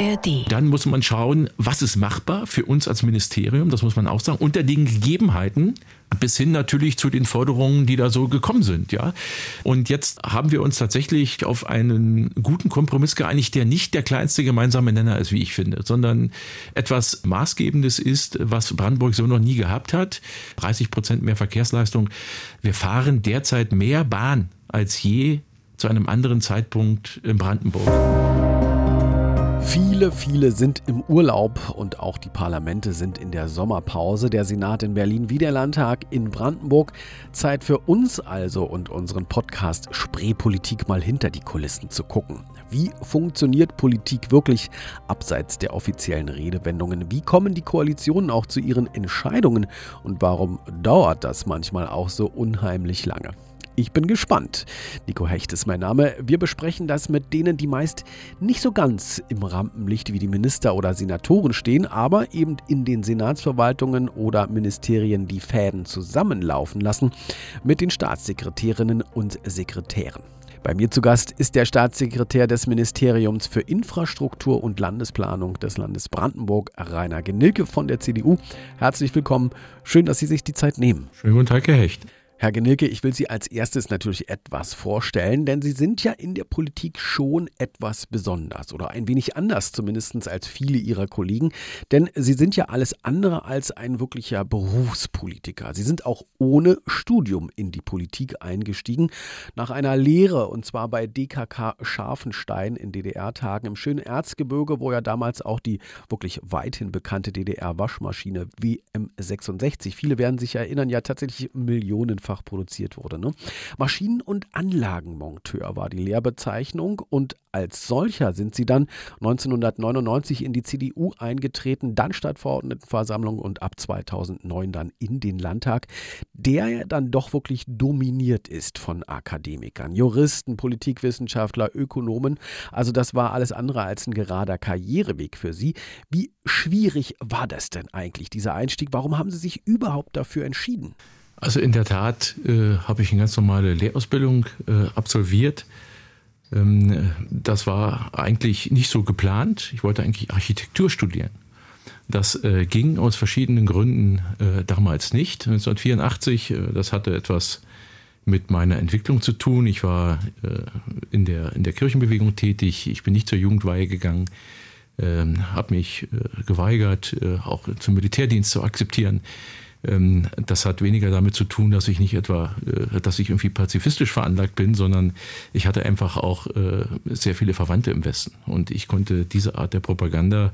ARD. Dann muss man schauen, was ist machbar für uns als Ministerium, das muss man auch sagen, unter den Gegebenheiten, bis hin natürlich zu den Forderungen, die da so gekommen sind, ja. Und jetzt haben wir uns tatsächlich auf einen guten Kompromiss geeinigt, der nicht der kleinste gemeinsame Nenner ist, wie ich finde, sondern etwas Maßgebendes ist, was Brandenburg so noch nie gehabt hat. 30 Prozent mehr Verkehrsleistung. Wir fahren derzeit mehr Bahn als je zu einem anderen Zeitpunkt in Brandenburg. Viele, viele sind im Urlaub und auch die Parlamente sind in der Sommerpause. Der Senat in Berlin wie der Landtag in Brandenburg. Zeit für uns also und unseren Podcast Spreepolitik mal hinter die Kulissen zu gucken. Wie funktioniert Politik wirklich abseits der offiziellen Redewendungen? Wie kommen die Koalitionen auch zu ihren Entscheidungen? Und warum dauert das manchmal auch so unheimlich lange? Ich bin gespannt. Nico Hecht ist mein Name. Wir besprechen das mit denen, die meist nicht so ganz im Rampenlicht wie die Minister oder Senatoren stehen, aber eben in den Senatsverwaltungen oder Ministerien die Fäden zusammenlaufen lassen, mit den Staatssekretärinnen und Sekretären. Bei mir zu Gast ist der Staatssekretär des Ministeriums für Infrastruktur und Landesplanung des Landes Brandenburg, Rainer Genilke von der CDU. Herzlich willkommen. Schön, dass Sie sich die Zeit nehmen. Schönen guten Tag, Herr Hecht. Herr Genilke, ich will Sie als erstes natürlich etwas vorstellen, denn Sie sind ja in der Politik schon etwas besonders oder ein wenig anders zumindest als viele Ihrer Kollegen, denn Sie sind ja alles andere als ein wirklicher Berufspolitiker. Sie sind auch ohne Studium in die Politik eingestiegen, nach einer Lehre und zwar bei DKK Scharfenstein in DDR-Tagen im schönen Erzgebirge, wo ja damals auch die wirklich weithin bekannte DDR-Waschmaschine WM66, viele werden sich erinnern, ja tatsächlich Millionen mehrfach produziert wurde. Ne? Maschinen- und Anlagenmonteur war die Lehrbezeichnung und als solcher sind sie dann 1999 in die CDU eingetreten, dann Stadtverordnetenversammlung und ab 2009 dann in den Landtag, der ja dann doch wirklich dominiert ist von Akademikern, Juristen, Politikwissenschaftler, Ökonomen. Also das war alles andere als ein gerader Karriereweg für sie. Wie schwierig war das denn eigentlich, dieser Einstieg? Warum haben Sie sich überhaupt dafür entschieden? Also in der Tat äh, habe ich eine ganz normale Lehrausbildung äh, absolviert. Ähm, das war eigentlich nicht so geplant. Ich wollte eigentlich Architektur studieren. Das äh, ging aus verschiedenen Gründen äh, damals nicht. 1984, äh, das hatte etwas mit meiner Entwicklung zu tun. Ich war äh, in, der, in der Kirchenbewegung tätig. Ich bin nicht zur Jugendweihe gegangen, ähm, habe mich geweigert, auch zum Militärdienst zu akzeptieren. Ähm, das hat weniger damit zu tun, dass ich nicht etwa, äh, dass ich irgendwie pazifistisch veranlagt bin, sondern ich hatte einfach auch äh, sehr viele Verwandte im Westen. Und ich konnte diese Art der Propaganda,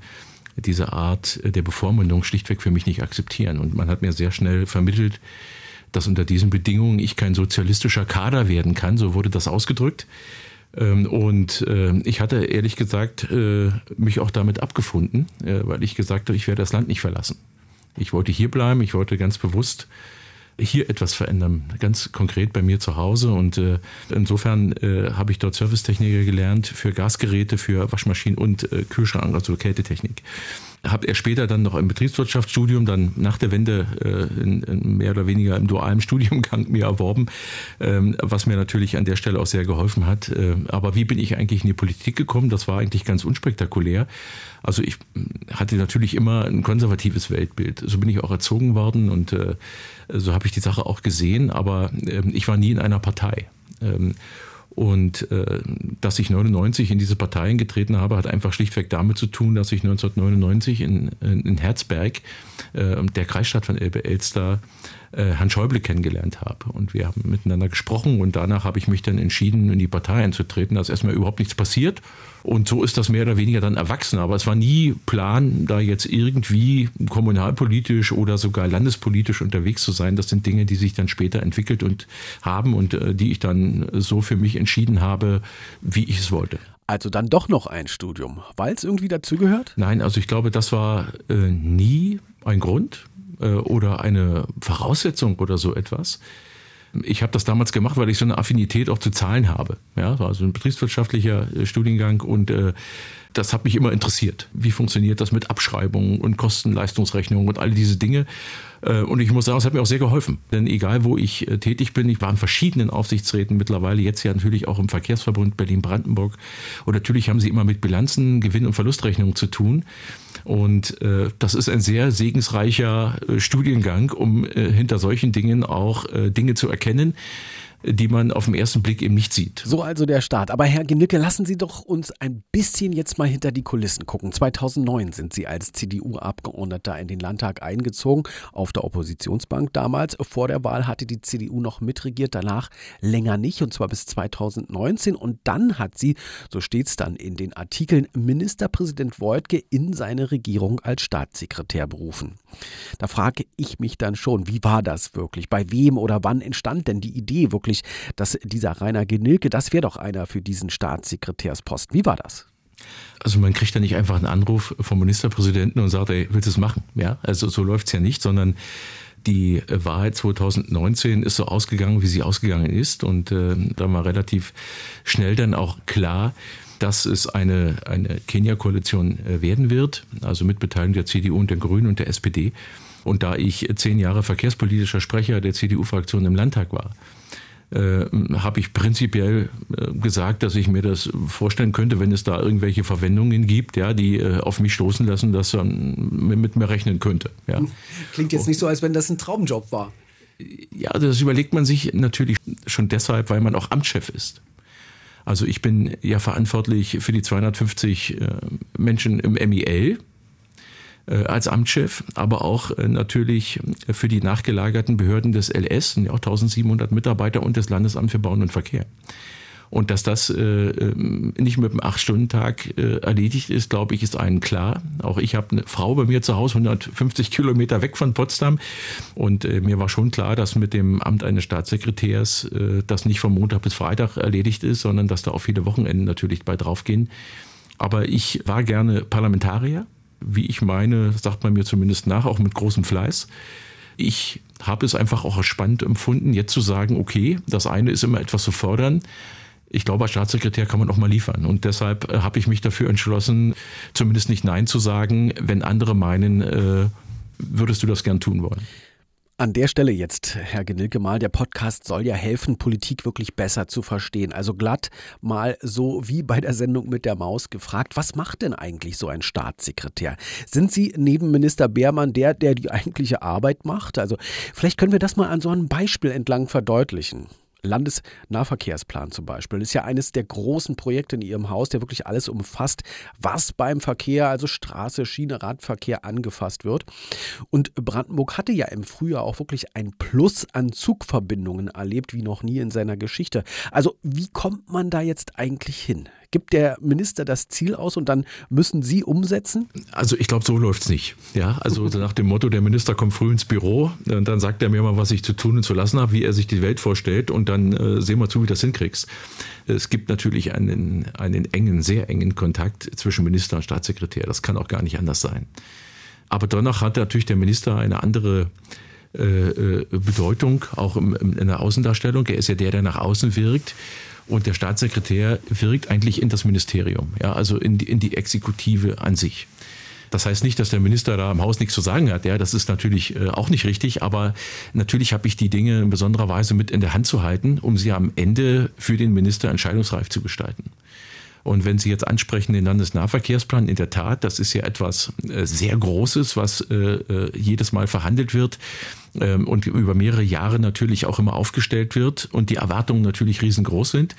diese Art der Bevormundung schlichtweg für mich nicht akzeptieren. Und man hat mir sehr schnell vermittelt, dass unter diesen Bedingungen ich kein sozialistischer Kader werden kann, so wurde das ausgedrückt. Ähm, und äh, ich hatte ehrlich gesagt mich auch damit abgefunden, weil ich gesagt habe, ich werde das Land nicht verlassen. Ich wollte hier bleiben, ich wollte ganz bewusst hier etwas verändern, ganz konkret bei mir zu Hause. Und äh, insofern äh, habe ich dort Servicetechniker gelernt für Gasgeräte, für Waschmaschinen und äh, Kühlschrank, also Kältetechnik habe er später dann noch ein Betriebswirtschaftsstudium, dann nach der Wende äh, in, in mehr oder weniger im dualen Studiumgang mir erworben, ähm, was mir natürlich an der Stelle auch sehr geholfen hat. Äh, aber wie bin ich eigentlich in die Politik gekommen? Das war eigentlich ganz unspektakulär. Also ich hatte natürlich immer ein konservatives Weltbild. So bin ich auch erzogen worden und äh, so habe ich die Sache auch gesehen, aber äh, ich war nie in einer Partei. Ähm, und äh, dass ich 99 in diese Parteien getreten habe, hat einfach schlichtweg damit zu tun, dass ich 1999 in, in, in Herzberg, äh, der Kreisstadt von Elbe-Elster, Herrn Schäuble kennengelernt habe. Und wir haben miteinander gesprochen und danach habe ich mich dann entschieden, in die Partei einzutreten. Da ist erstmal überhaupt nichts passiert. Und so ist das mehr oder weniger dann erwachsen. Aber es war nie Plan, da jetzt irgendwie kommunalpolitisch oder sogar landespolitisch unterwegs zu sein. Das sind Dinge, die sich dann später entwickelt und haben und äh, die ich dann so für mich entschieden habe, wie ich es wollte. Also dann doch noch ein Studium, weil es irgendwie dazugehört? Nein, also ich glaube, das war äh, nie ein Grund äh, oder eine Voraussetzung oder so etwas. Ich habe das damals gemacht, weil ich so eine Affinität auch zu Zahlen habe. Ja, war so ein betriebswirtschaftlicher äh, Studiengang und äh, das hat mich immer interessiert. Wie funktioniert das mit Abschreibungen und Kostenleistungsrechnungen und all diese Dinge? Äh, und ich muss sagen, es hat mir auch sehr geholfen. Denn egal, wo ich äh, tätig bin, ich war in verschiedenen Aufsichtsräten mittlerweile, jetzt ja natürlich auch im Verkehrsverbund Berlin-Brandenburg. Und natürlich haben sie immer mit Bilanzen, Gewinn- und Verlustrechnungen zu tun. Und äh, das ist ein sehr segensreicher Studiengang, um hinter solchen Dingen auch Dinge zu erkennen, die man auf den ersten Blick eben nicht sieht. So also der Start. Aber Herr Genicke, lassen Sie doch uns ein bisschen jetzt mal hinter die Kulissen gucken. 2009 sind Sie als CDU-Abgeordneter in den Landtag eingezogen, auf der Oppositionsbank damals. Vor der Wahl hatte die CDU noch mitregiert, danach länger nicht, und zwar bis 2019. Und dann hat sie, so steht es dann in den Artikeln, Ministerpräsident Wojtke in seine Regierung als Staatssekretär berufen. Da frage ich mich dann schon, wie war das wirklich? Bei wem oder wann entstand denn die Idee wirklich? Nämlich, dass dieser Rainer Genilke, das wäre doch einer für diesen Staatssekretärsposten. Wie war das? Also man kriegt da nicht einfach einen Anruf vom Ministerpräsidenten und sagt, ey, willst du es machen? Ja, also so läuft es ja nicht, sondern die Wahrheit 2019 ist so ausgegangen, wie sie ausgegangen ist. Und äh, da war relativ schnell dann auch klar, dass es eine, eine Kenia-Koalition äh, werden wird, also mit Beteiligung der CDU und der Grünen und der SPD. Und da ich zehn Jahre verkehrspolitischer Sprecher der CDU-Fraktion im Landtag war, äh, habe ich prinzipiell äh, gesagt, dass ich mir das vorstellen könnte, wenn es da irgendwelche Verwendungen gibt, ja, die äh, auf mich stoßen lassen, dass man mit mir rechnen könnte. Ja. Klingt jetzt nicht so, als wenn das ein Traumjob war. Ja, das überlegt man sich natürlich schon deshalb, weil man auch Amtschef ist. Also ich bin ja verantwortlich für die 250 Menschen im MIL, äh, als Amtschef, aber auch äh, natürlich für die nachgelagerten Behörden des LS, sind ja auch 1700 Mitarbeiter und des Landesamt für Bauen und Verkehr. Und dass das äh, ähm, nicht mit einem Acht-Stunden-Tag äh, erledigt ist, glaube ich, ist allen klar. Auch ich habe eine Frau bei mir zu Hause, 150 Kilometer weg von Potsdam. Und äh, mir war schon klar, dass mit dem Amt eines Staatssekretärs äh, das nicht von Montag bis Freitag erledigt ist, sondern dass da auch viele Wochenenden natürlich bei draufgehen. Aber ich war gerne Parlamentarier wie ich meine, sagt man mir zumindest nach, auch mit großem Fleiß. Ich habe es einfach auch spannend empfunden, jetzt zu sagen, okay, das eine ist immer etwas zu fordern. Ich glaube, als Staatssekretär kann man auch mal liefern. Und deshalb äh, habe ich mich dafür entschlossen, zumindest nicht Nein zu sagen, wenn andere meinen, äh, würdest du das gern tun wollen. An der Stelle jetzt, Herr Genilke, mal, der Podcast soll ja helfen, Politik wirklich besser zu verstehen. Also glatt mal so wie bei der Sendung mit der Maus gefragt, was macht denn eigentlich so ein Staatssekretär? Sind Sie neben Minister Beermann der, der die eigentliche Arbeit macht? Also vielleicht können wir das mal an so einem Beispiel entlang verdeutlichen. Landesnahverkehrsplan zum Beispiel ist ja eines der großen Projekte in Ihrem Haus, der wirklich alles umfasst, was beim Verkehr, also Straße, Schiene, Radverkehr angefasst wird. Und Brandenburg hatte ja im Frühjahr auch wirklich ein Plus an Zugverbindungen erlebt, wie noch nie in seiner Geschichte. Also wie kommt man da jetzt eigentlich hin? Gibt der Minister das Ziel aus und dann müssen Sie umsetzen? Also ich glaube, so läuft es nicht. Ja, also nach dem Motto, der Minister kommt früh ins Büro, und dann sagt er mir mal, was ich zu tun und zu lassen habe, wie er sich die Welt vorstellt und dann äh, sehen wir zu, wie du das hinkriegst. Es gibt natürlich einen, einen engen, sehr engen Kontakt zwischen Minister und Staatssekretär. Das kann auch gar nicht anders sein. Aber danach hat natürlich der Minister eine andere äh, äh Bedeutung, auch im, in der Außendarstellung. Er ist ja der, der nach außen wirkt. Und der Staatssekretär wirkt eigentlich in das Ministerium, ja, also in die, in die Exekutive an sich. Das heißt nicht, dass der Minister da im Haus nichts zu sagen hat. Ja, das ist natürlich äh, auch nicht richtig. Aber natürlich habe ich die Dinge in besonderer Weise mit in der Hand zu halten, um sie am Ende für den Minister entscheidungsreif zu gestalten. Und wenn Sie jetzt ansprechen den Landesnahverkehrsplan, in der Tat, das ist ja etwas äh, sehr Großes, was äh, äh, jedes Mal verhandelt wird ähm, und über mehrere Jahre natürlich auch immer aufgestellt wird und die Erwartungen natürlich riesengroß sind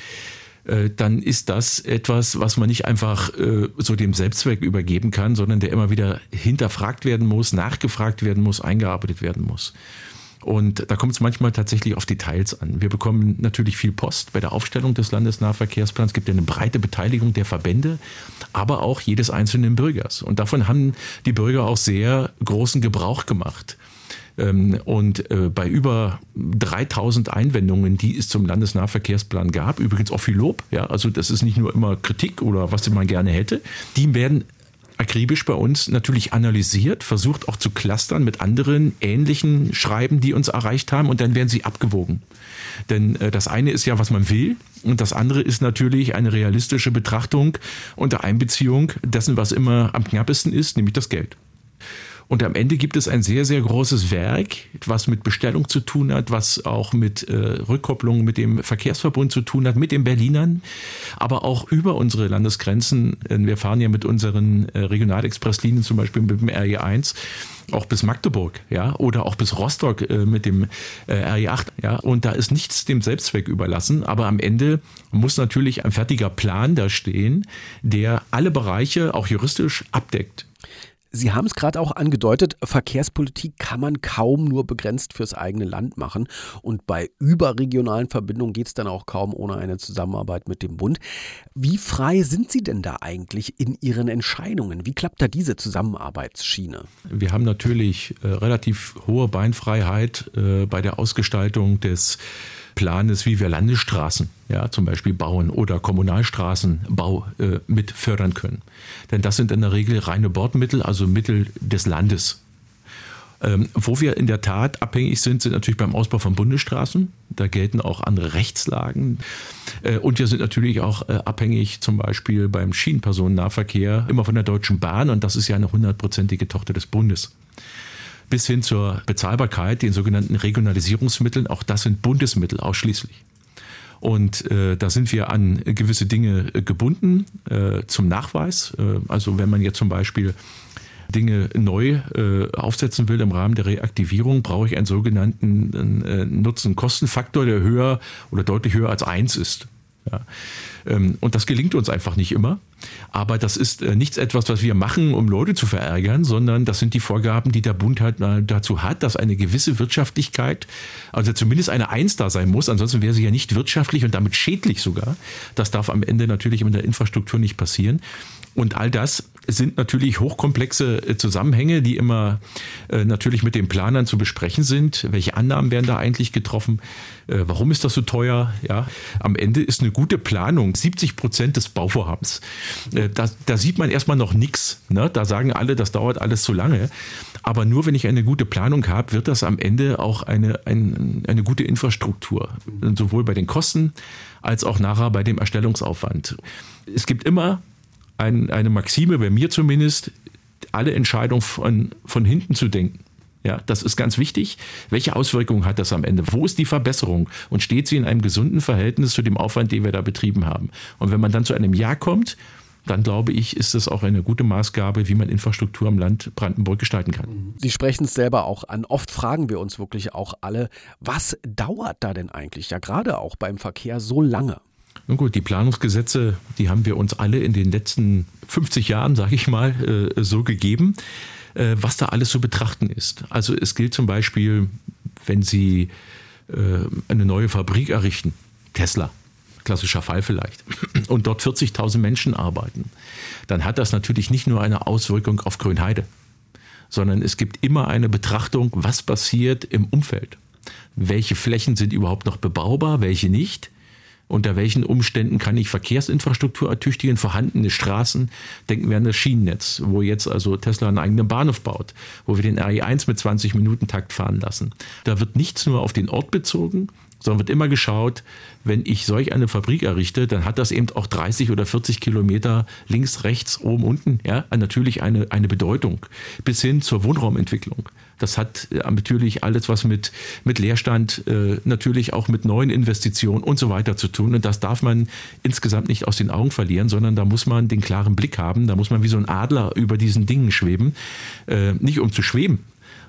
dann ist das etwas, was man nicht einfach so dem Selbstzweck übergeben kann, sondern der immer wieder hinterfragt werden muss, nachgefragt werden muss, eingearbeitet werden muss. Und da kommt es manchmal tatsächlich auf Details an. Wir bekommen natürlich viel Post bei der Aufstellung des Landesnahverkehrsplans. Es gibt ja eine breite Beteiligung der Verbände, aber auch jedes einzelnen Bürgers. Und davon haben die Bürger auch sehr großen Gebrauch gemacht. Ähm, und äh, bei über 3000 Einwendungen, die es zum Landesnahverkehrsplan gab, übrigens auch viel Lob, ja, also das ist nicht nur immer Kritik oder was man gerne hätte, die werden akribisch bei uns natürlich analysiert, versucht auch zu clustern mit anderen ähnlichen Schreiben, die uns erreicht haben und dann werden sie abgewogen. Denn äh, das eine ist ja, was man will und das andere ist natürlich eine realistische Betrachtung unter Einbeziehung dessen, was immer am knappesten ist, nämlich das Geld. Und am Ende gibt es ein sehr, sehr großes Werk, was mit Bestellung zu tun hat, was auch mit äh, Rückkopplung mit dem Verkehrsverbund zu tun hat, mit den Berlinern, aber auch über unsere Landesgrenzen. Wir fahren ja mit unseren äh, Regionalexpresslinien, zum Beispiel mit dem RE1, auch bis Magdeburg, ja, oder auch bis Rostock äh, mit dem äh, RE8, ja, und da ist nichts dem Selbstzweck überlassen, aber am Ende muss natürlich ein fertiger Plan da stehen, der alle Bereiche auch juristisch abdeckt. Sie haben es gerade auch angedeutet, Verkehrspolitik kann man kaum nur begrenzt fürs eigene Land machen. Und bei überregionalen Verbindungen geht es dann auch kaum ohne eine Zusammenarbeit mit dem Bund. Wie frei sind Sie denn da eigentlich in Ihren Entscheidungen? Wie klappt da diese Zusammenarbeitsschiene? Wir haben natürlich äh, relativ hohe Beinfreiheit äh, bei der Ausgestaltung des Planes, wie wir Landesstraßen ja, zum Beispiel bauen oder Kommunalstraßenbau äh, mit fördern können. Denn das sind in der Regel reine Bordmittel, also Mittel des Landes. Ähm, wo wir in der Tat abhängig sind, sind natürlich beim Ausbau von Bundesstraßen. Da gelten auch andere Rechtslagen. Äh, und wir sind natürlich auch äh, abhängig zum Beispiel beim Schienenpersonennahverkehr immer von der Deutschen Bahn. Und das ist ja eine hundertprozentige Tochter des Bundes bis hin zur Bezahlbarkeit, den sogenannten Regionalisierungsmitteln. Auch das sind Bundesmittel ausschließlich. Und äh, da sind wir an gewisse Dinge äh, gebunden äh, zum Nachweis. Äh, also wenn man jetzt zum Beispiel Dinge neu äh, aufsetzen will im Rahmen der Reaktivierung, brauche ich einen sogenannten äh, Nutzen-Kosten-Faktor, der höher oder deutlich höher als eins ist. Ja. Ähm, und das gelingt uns einfach nicht immer. Aber das ist äh, nichts etwas, was wir machen, um Leute zu verärgern, sondern das sind die Vorgaben, die der Bund halt dazu hat, dass eine gewisse Wirtschaftlichkeit, also zumindest eine Eins da sein muss. Ansonsten wäre sie ja nicht wirtschaftlich und damit schädlich sogar. Das darf am Ende natürlich in der Infrastruktur nicht passieren. Und all das sind natürlich hochkomplexe äh, Zusammenhänge, die immer äh, natürlich mit den Planern zu besprechen sind. Welche Annahmen werden da eigentlich getroffen? Äh, warum ist das so teuer? Ja, am Ende ist eine gute Planung 70 Prozent des Bauvorhabens. Da, da, sieht man erstmal noch nichts. Ne? Da sagen alle, das dauert alles zu lange. Aber nur wenn ich eine gute Planung habe, wird das am Ende auch eine, ein, eine gute Infrastruktur. Sowohl bei den Kosten als auch nachher bei dem Erstellungsaufwand. Es gibt immer ein, eine Maxime, bei mir zumindest, alle Entscheidungen von, von hinten zu denken. Ja, das ist ganz wichtig. Welche Auswirkungen hat das am Ende? Wo ist die Verbesserung? Und steht sie in einem gesunden Verhältnis zu dem Aufwand, den wir da betrieben haben? Und wenn man dann zu einem Ja kommt, dann glaube ich, ist das auch eine gute Maßgabe, wie man Infrastruktur im Land Brandenburg gestalten kann. Sie sprechen es selber auch an. Oft fragen wir uns wirklich auch alle, was dauert da denn eigentlich? Ja, gerade auch beim Verkehr so lange. Nun gut, die Planungsgesetze, die haben wir uns alle in den letzten 50 Jahren, sage ich mal, äh, so gegeben, äh, was da alles zu betrachten ist. Also es gilt zum Beispiel, wenn Sie äh, eine neue Fabrik errichten, Tesla, klassischer Fall vielleicht, und dort 40.000 Menschen arbeiten, dann hat das natürlich nicht nur eine Auswirkung auf Grünheide, sondern es gibt immer eine Betrachtung, was passiert im Umfeld. Welche Flächen sind überhaupt noch bebaubar, welche nicht? Unter welchen Umständen kann ich Verkehrsinfrastruktur ertüchtigen, vorhandene Straßen, denken wir an das Schienennetz, wo jetzt also Tesla einen eigenen Bahnhof baut, wo wir den RE1 mit 20 Minuten Takt fahren lassen. Da wird nichts nur auf den Ort bezogen, sondern wird immer geschaut, wenn ich solch eine Fabrik errichte, dann hat das eben auch 30 oder 40 Kilometer links, rechts, oben, unten, ja, natürlich eine, eine Bedeutung, bis hin zur Wohnraumentwicklung. Das hat äh, natürlich alles was mit, mit Leerstand, äh, natürlich auch mit neuen Investitionen und so weiter zu tun. Und das darf man insgesamt nicht aus den Augen verlieren, sondern da muss man den klaren Blick haben. Da muss man wie so ein Adler über diesen Dingen schweben. Äh, nicht um zu schweben,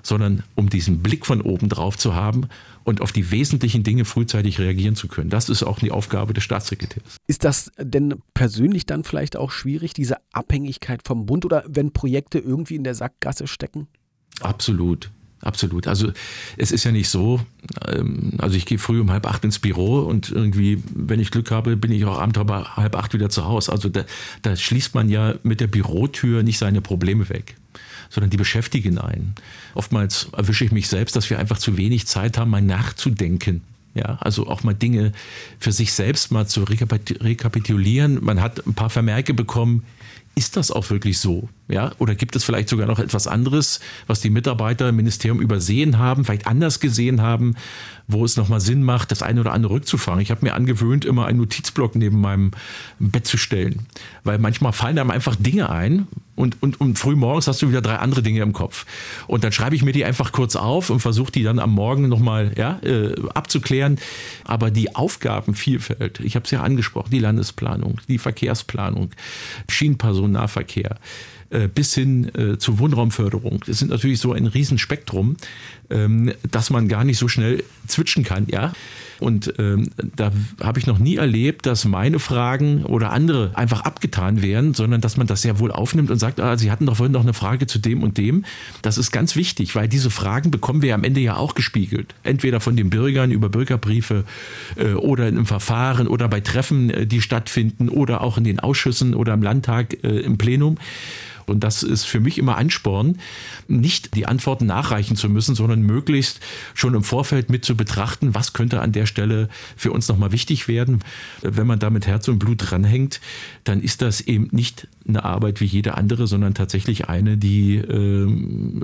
sondern um diesen Blick von oben drauf zu haben und auf die wesentlichen Dinge frühzeitig reagieren zu können. Das ist auch die Aufgabe des Staatssekretärs. Ist das denn persönlich dann vielleicht auch schwierig, diese Abhängigkeit vom Bund oder wenn Projekte irgendwie in der Sackgasse stecken? Absolut. Absolut. Also es ist ja nicht so, ähm, also ich gehe früh um halb acht ins Büro und irgendwie, wenn ich Glück habe, bin ich auch abends halb acht wieder zu Hause. Also da, da schließt man ja mit der Bürotür nicht seine Probleme weg sondern die beschäftigen einen. Oftmals erwische ich mich selbst, dass wir einfach zu wenig Zeit haben, mal nachzudenken. Ja, also auch mal Dinge für sich selbst mal zu rekapitulieren. Man hat ein paar Vermerke bekommen, ist das auch wirklich so? Ja, oder gibt es vielleicht sogar noch etwas anderes, was die Mitarbeiter im Ministerium übersehen haben, vielleicht anders gesehen haben, wo es nochmal Sinn macht, das eine oder andere rückzufahren? Ich habe mir angewöhnt, immer einen Notizblock neben meinem Bett zu stellen, weil manchmal fallen einem einfach Dinge ein und, und, und früh morgens hast du wieder drei andere Dinge im Kopf. Und dann schreibe ich mir die einfach kurz auf und versuche die dann am Morgen nochmal ja, äh, abzuklären. Aber die Aufgabenvielfalt, ich habe es ja angesprochen, die Landesplanung, die Verkehrsplanung, Schienenpersonennahverkehr, äh, bis hin äh, zur Wohnraumförderung. Das sind natürlich so ein Riesenspektrum, ähm, dass man gar nicht so schnell zwitschen kann, ja. Und ähm, da habe ich noch nie erlebt, dass meine Fragen oder andere einfach abgetan werden, sondern dass man das sehr wohl aufnimmt und sagt, ah, Sie hatten doch vorhin noch eine Frage zu dem und dem. Das ist ganz wichtig, weil diese Fragen bekommen wir am Ende ja auch gespiegelt. Entweder von den Bürgern über Bürgerbriefe äh, oder im Verfahren oder bei Treffen, äh, die stattfinden oder auch in den Ausschüssen oder im Landtag äh, im Plenum. Und das ist für mich immer Ansporn, nicht die Antworten nachreichen zu müssen, sondern möglichst schon im Vorfeld mit zu betrachten, was könnte an der Stelle für uns nochmal wichtig werden. Wenn man da mit Herz und Blut dranhängt, dann ist das eben nicht eine Arbeit wie jede andere, sondern tatsächlich eine, die äh,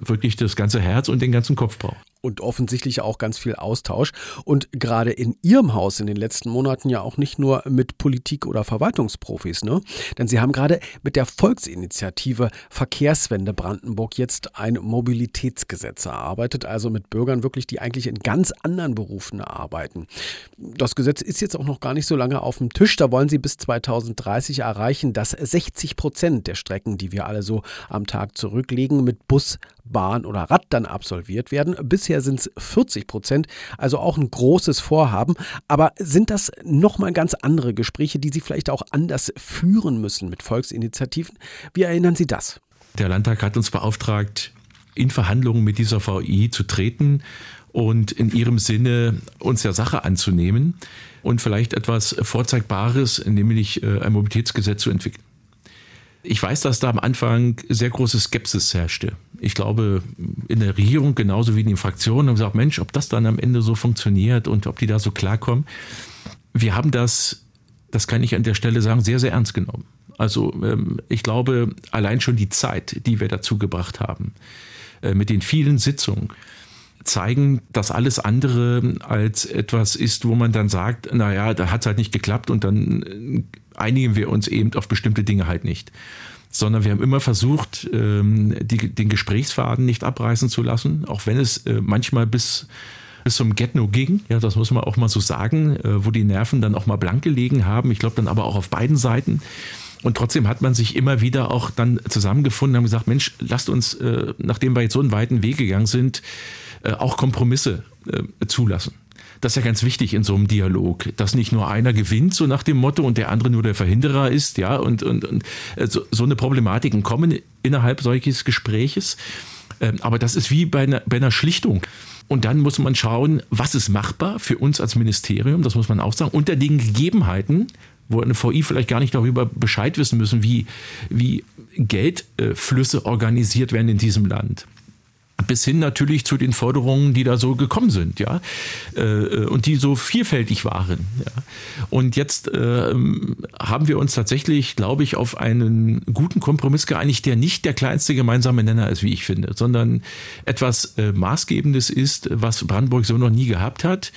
wirklich das ganze Herz und den ganzen Kopf braucht und offensichtlich auch ganz viel Austausch. Und gerade in Ihrem Haus in den letzten Monaten ja auch nicht nur mit Politik- oder Verwaltungsprofis, ne? Denn Sie haben gerade mit der Volksinitiative Verkehrswende Brandenburg jetzt ein Mobilitätsgesetz erarbeitet, also mit Bürgern wirklich, die eigentlich in ganz anderen Berufen arbeiten. Das Gesetz ist jetzt auch noch gar nicht so lange auf dem Tisch. Da wollen Sie bis 2030 erreichen, dass 60 Prozent der Strecken, die wir alle so am Tag zurücklegen, mit Bus, Bahn oder Rad dann absolviert werden. Bisher sind es 40 Prozent, also auch ein großes Vorhaben. Aber sind das nochmal ganz andere Gespräche, die Sie vielleicht auch anders führen müssen mit Volksinitiativen? Wie erinnern Sie das? Der Landtag hat uns beauftragt, in Verhandlungen mit dieser VI zu treten und in ihrem Sinne uns der Sache anzunehmen und vielleicht etwas Vorzeigbares, nämlich äh, ein Mobilitätsgesetz zu entwickeln. Ich weiß, dass da am Anfang sehr große Skepsis herrschte. Ich glaube, in der Regierung genauso wie in den Fraktionen haben gesagt, Mensch, ob das dann am Ende so funktioniert und ob die da so klarkommen. Wir haben das, das kann ich an der Stelle sagen, sehr, sehr ernst genommen. Also ähm, ich glaube, allein schon die Zeit, die wir dazu gebracht haben, äh, mit den vielen Sitzungen, zeigen, dass alles andere als etwas ist, wo man dann sagt, naja, da hat es halt nicht geklappt und dann äh, einigen wir uns eben auf bestimmte Dinge halt nicht. Sondern wir haben immer versucht, ähm, die, den Gesprächsfaden nicht abreißen zu lassen, auch wenn es äh, manchmal bis bis zum Get-No ging, ja, das muss man auch mal so sagen, äh, wo die Nerven dann auch mal blank gelegen haben. Ich glaube dann aber auch auf beiden Seiten. Und trotzdem hat man sich immer wieder auch dann zusammengefunden und gesagt, Mensch, lasst uns, nachdem wir jetzt so einen weiten Weg gegangen sind, auch Kompromisse zulassen. Das ist ja ganz wichtig in so einem Dialog, dass nicht nur einer gewinnt, so nach dem Motto, und der andere nur der Verhinderer ist, ja, und, und, und äh, so, so eine Problematiken kommen innerhalb solches Gespräches. Ähm, aber das ist wie bei einer, bei einer Schlichtung. Und dann muss man schauen, was ist machbar für uns als Ministerium, das muss man auch sagen, unter den Gegebenheiten, wo eine VI vielleicht gar nicht darüber Bescheid wissen müssen, wie, wie Geldflüsse organisiert werden in diesem Land bis hin natürlich zu den Forderungen, die da so gekommen sind, ja, äh, und die so vielfältig waren. Ja. Und jetzt äh, haben wir uns tatsächlich, glaube ich, auf einen guten Kompromiss geeinigt, der nicht der kleinste gemeinsame Nenner ist, wie ich finde, sondern etwas äh, Maßgebendes ist, was Brandenburg so noch nie gehabt hat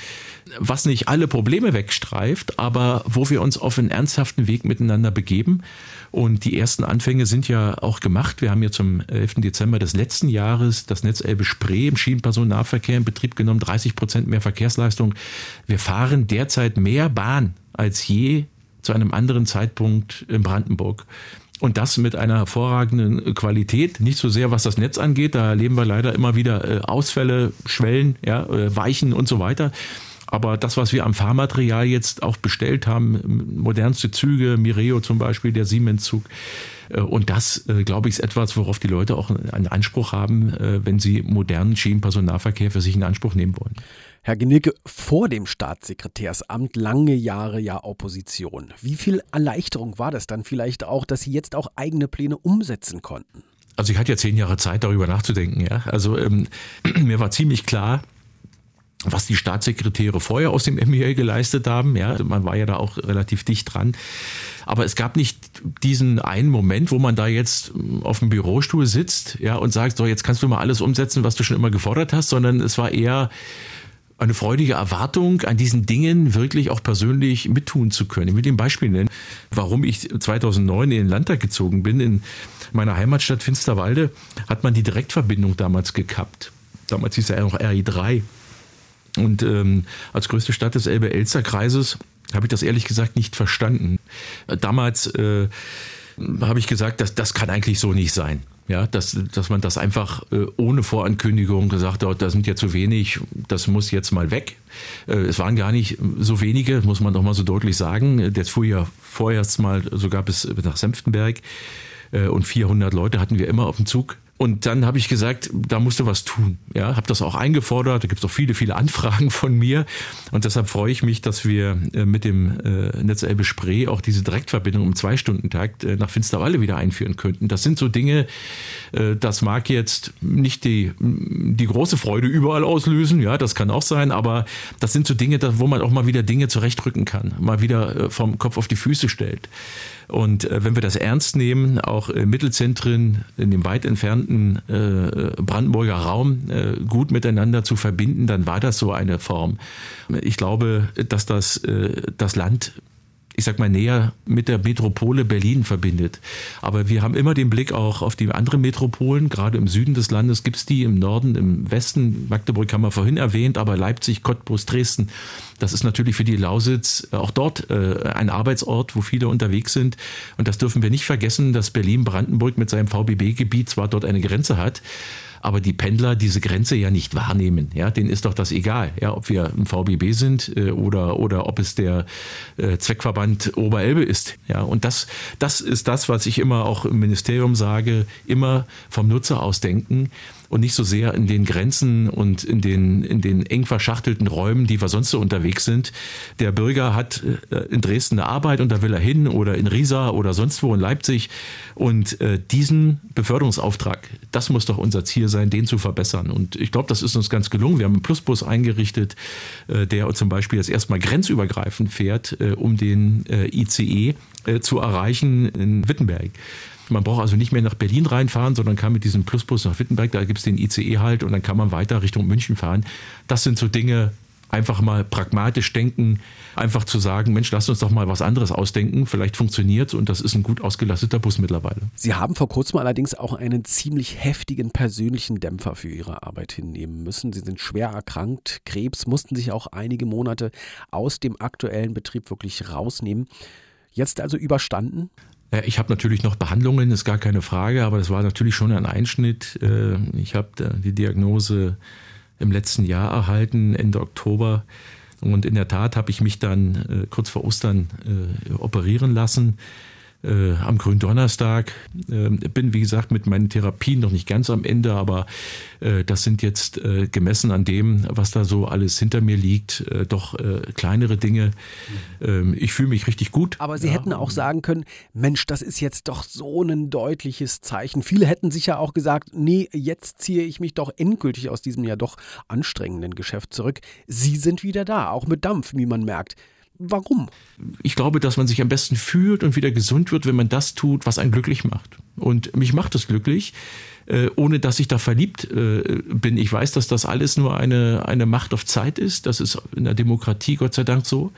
was nicht alle Probleme wegstreift, aber wo wir uns auf einen ernsthaften Weg miteinander begeben. Und die ersten Anfänge sind ja auch gemacht. Wir haben ja zum 11. Dezember des letzten Jahres das Netz Elbe-Spree im Schienenpersonennahverkehr in Betrieb genommen, 30 Prozent mehr Verkehrsleistung. Wir fahren derzeit mehr Bahn als je zu einem anderen Zeitpunkt in Brandenburg. Und das mit einer hervorragenden Qualität. Nicht so sehr, was das Netz angeht. Da erleben wir leider immer wieder äh, Ausfälle, Schwellen, ja, äh, Weichen und so weiter. Aber das, was wir am Fahrmaterial jetzt auch bestellt haben, modernste Züge, Mireo zum Beispiel, der Siemens-Zug, äh, und das, äh, glaube ich, ist etwas, worauf die Leute auch einen Anspruch haben, äh, wenn sie modernen Schienenpersonennahverkehr für sich in Anspruch nehmen wollen. Herr Genicke, vor dem Staatssekretärsamt lange Jahre ja Opposition. Wie viel Erleichterung war das dann vielleicht auch, dass Sie jetzt auch eigene Pläne umsetzen konnten? Also ich hatte ja zehn Jahre Zeit, darüber nachzudenken. Ja? Also ähm, mir war ziemlich klar, was die Staatssekretäre vorher aus dem MEL geleistet haben. Ja, man war ja da auch relativ dicht dran. Aber es gab nicht diesen einen Moment, wo man da jetzt auf dem Bürostuhl sitzt, ja, und sagt, so, jetzt kannst du mal alles umsetzen, was du schon immer gefordert hast, sondern es war eher eine freudige Erwartung, an diesen Dingen wirklich auch persönlich mittun zu können. Ich will dir ein Beispiel nennen, warum ich 2009 in den Landtag gezogen bin. In meiner Heimatstadt Finsterwalde hat man die Direktverbindung damals gekappt. Damals hieß er ja noch RI3. Und ähm, als größte Stadt des Elbe-Elster-Kreises habe ich das ehrlich gesagt nicht verstanden. Damals äh, habe ich gesagt, dass das kann eigentlich so nicht sein. Ja, dass, dass man das einfach äh, ohne Vorankündigung gesagt hat, da sind ja zu wenig, das muss jetzt mal weg. Äh, es waren gar nicht so wenige, muss man doch mal so deutlich sagen. Das fuhr ja vorerst mal sogar bis nach Senftenberg äh, und 400 Leute hatten wir immer auf dem Zug. Und dann habe ich gesagt, da musst du was tun. Ja, habe das auch eingefordert. Da gibt es auch viele, viele Anfragen von mir. Und deshalb freue ich mich, dass wir äh, mit dem äh, Netz Elbe Spree auch diese Direktverbindung im Zwei-Stunden-Takt äh, nach Finsterwalde wieder einführen könnten. Das sind so Dinge, das mag jetzt nicht die, die große Freude überall auslösen. Ja, das kann auch sein. Aber das sind so Dinge, wo man auch mal wieder Dinge zurechtrücken kann. Mal wieder vom Kopf auf die Füße stellt. Und wenn wir das ernst nehmen, auch Mittelzentren in dem weit entfernten gesamten äh, Brandenburger Raum äh, gut miteinander zu verbinden, dann war das so eine Form. Ich glaube, dass das äh, das Land ich sag mal, näher mit der Metropole Berlin verbindet. Aber wir haben immer den Blick auch auf die anderen Metropolen. Gerade im Süden des Landes gibt es die, im Norden, im Westen. Magdeburg haben wir vorhin erwähnt, aber Leipzig, Cottbus, Dresden. Das ist natürlich für die Lausitz auch dort äh, ein Arbeitsort, wo viele unterwegs sind. Und das dürfen wir nicht vergessen, dass Berlin-Brandenburg mit seinem VBB-Gebiet zwar dort eine Grenze hat, aber die Pendler diese Grenze ja nicht wahrnehmen. Ja, denen ist doch das egal, ja, ob wir ein VBB sind äh, oder, oder ob es der äh, Zweckverband Oberelbe ist. Ja, und das, das ist das, was ich immer auch im Ministerium sage, immer vom Nutzer aus denken und nicht so sehr in den Grenzen und in den, in den eng verschachtelten Räumen, die wir sonst so unterwegs sind. Der Bürger hat äh, in Dresden eine Arbeit und da will er hin oder in Riesa oder sonst wo in Leipzig. Und äh, diesen Beförderungsauftrag, das muss doch unser Ziel sein, den zu verbessern. Und ich glaube, das ist uns ganz gelungen. Wir haben einen Plusbus eingerichtet, äh, der zum Beispiel jetzt erstmal grenzübergreifend fährt, äh, um den ICE zu erreichen in Wittenberg. Man braucht also nicht mehr nach Berlin reinfahren, sondern kann mit diesem Plusbus nach Wittenberg, da gibt es den ICE halt und dann kann man weiter Richtung München fahren. Das sind so Dinge, einfach mal pragmatisch denken, einfach zu sagen, Mensch, lass uns doch mal was anderes ausdenken, vielleicht funktioniert und das ist ein gut ausgelasteter Bus mittlerweile. Sie haben vor kurzem allerdings auch einen ziemlich heftigen persönlichen Dämpfer für Ihre Arbeit hinnehmen müssen. Sie sind schwer erkrankt, Krebs, mussten sich auch einige Monate aus dem aktuellen Betrieb wirklich rausnehmen. Jetzt also überstanden? Ich habe natürlich noch Behandlungen, ist gar keine Frage, aber das war natürlich schon ein Einschnitt. Äh, ich habe die Diagnose im letzten Jahr erhalten, Ende Oktober. Und in der Tat habe ich mich dann äh, kurz vor Ostern äh, operieren lassen äh, am Gründonnerstag. Äh, bin, wie gesagt, mit meinen Therapien noch nicht ganz am Ende, aber äh, das sind jetzt äh, gemessen an dem, was da so alles hinter mir liegt, äh, doch äh, kleinere Dinge. Ähm, ich fühle mich richtig gut. Aber Sie ja. hätten auch sagen können, Mensch, das ist jetzt doch so ein deutliches Zeichen. Viele hätten sicher auch gesagt, nee, jetzt ziehe ich mich doch endgültig aus diesem ja doch anstrengenden Geschäft zurück. Sie sind wieder da, auch mit Dampf, wie man merkt. Warum? Ich glaube, dass man sich am besten fühlt und wieder gesund wird, wenn man das tut, was einen glücklich macht. Und mich macht es glücklich, äh, ohne dass ich da verliebt äh, bin. Ich weiß, dass das alles nur eine, eine Macht auf Zeit ist. Das ist in der Demokratie Gott sei Dank so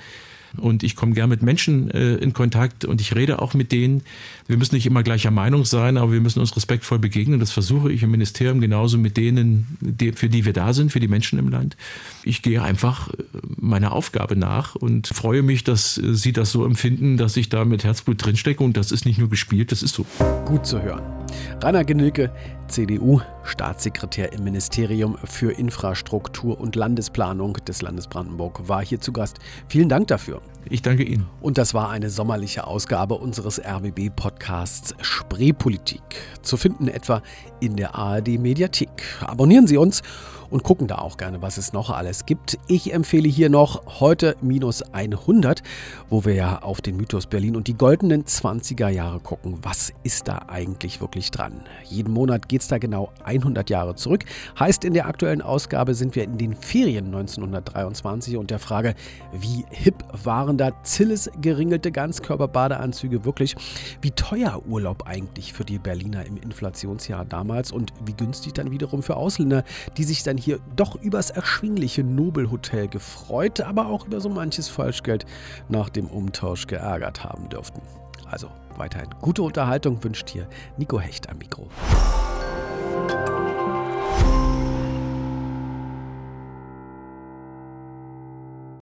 und ich komme gern mit Menschen äh, in Kontakt und ich rede auch mit denen. Wir müssen nicht immer gleicher Meinung sein, aber wir müssen uns respektvoll begegnen. Das versuche ich im Ministerium genauso mit denen, die, für die wir da sind, für die Menschen im Land. Ich gehe einfach äh, meiner Aufgabe nach und freue mich, dass äh, Sie das so empfinden, dass ich da mit Herzblut drinstecke und das ist nicht nur gespielt, das ist so. Gut zu hören. Rainer Genilke, CDU, Staatssekretär im Ministerium für Infrastruktur und Landesplanung des Landes Brandenburg, war hier zu Gast. Vielen Dank dafür. Ich danke Ihnen. Und das war eine sommerliche Ausgabe unseres RBB-Podcasts Spreepolitik. Zu finden etwa in der ARD-Mediathek. Abonnieren Sie uns und gucken da auch gerne, was es noch alles gibt. Ich empfehle hier noch heute minus 100, wo wir ja auf den Mythos Berlin und die goldenen 20er Jahre gucken. Was ist da eigentlich wirklich dran? Jeden Monat geht es da genau 100 Jahre zurück. Heißt, in der aktuellen Ausgabe sind wir in den Ferien 1923 und der Frage, wie hip waren da Zilles geringelte Ganzkörperbadeanzüge wirklich? Wie teuer Urlaub eigentlich für die Berliner im Inflationsjahr damals und wie günstig dann wiederum für Ausländer, die sich dann hier doch übers erschwingliche Nobelhotel gefreut, aber auch über so manches Falschgeld nach dem Umtausch geärgert haben dürften. Also weiterhin gute Unterhaltung wünscht hier Nico Hecht am Mikro.